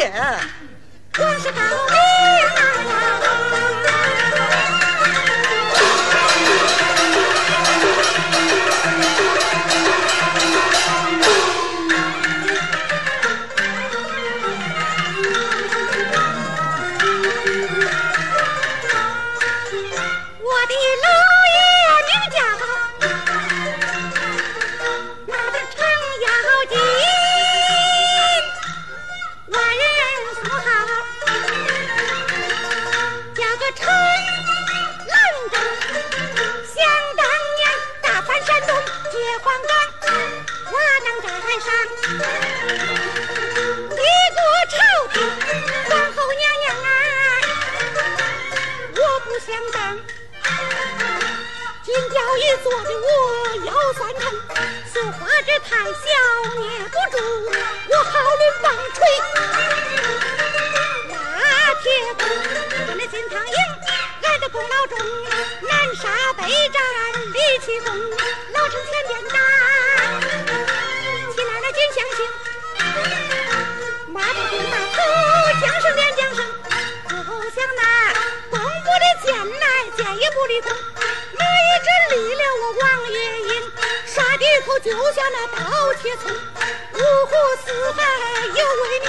我是高明你做的我腰酸疼，绣花针太小捏不住，我好抡棒槌。那铁棍，我那金汤营，俺的功劳重，南沙北战立奇功，老城前边就像那刀切葱，五湖四海有为名，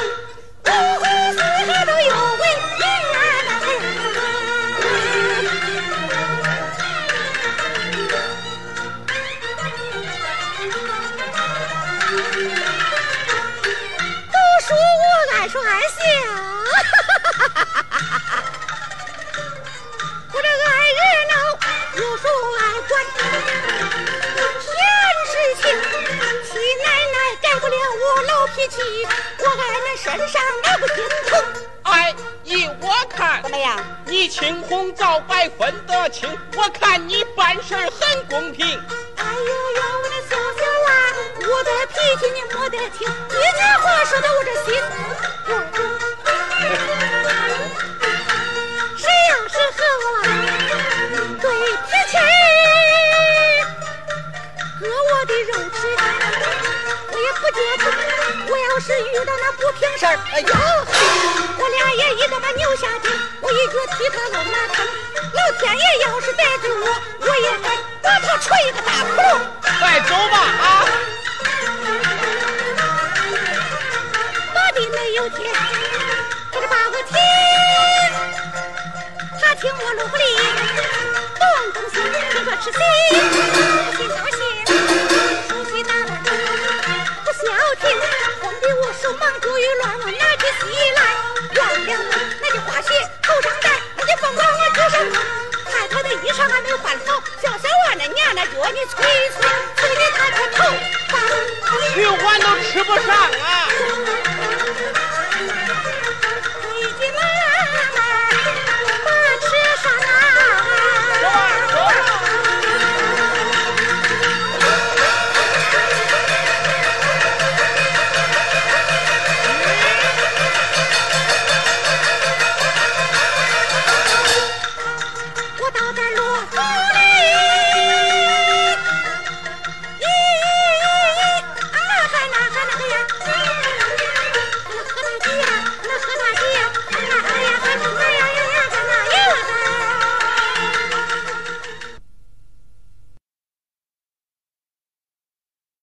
五湖四海都有为名啊！都说我爱说爱笑，我老脾气，我爱人身上那不心疼。哎，依我看怎，么样？你青红皂白分得清，我看你办事儿很公平。哎呦呦，我的小小娃，我的脾气你莫得听，一句话说的我这心是遇到那不平事儿，哎呦，我俩也一个把牛下地，我一脚踢他老马坑。老天爷要是逮住我，我也该把他捶一个大窟窿。快走吧啊！我的没有天，这个八个天，他听我路不离，东东西，听说吃席，心高兴，我拿起来，忘了我那的花鞋头上戴，那的凤冠我头上戴，太太的衣裳还没换好，小小娃那娘那脚你催催催的他的头发。去碗都吃不上啊！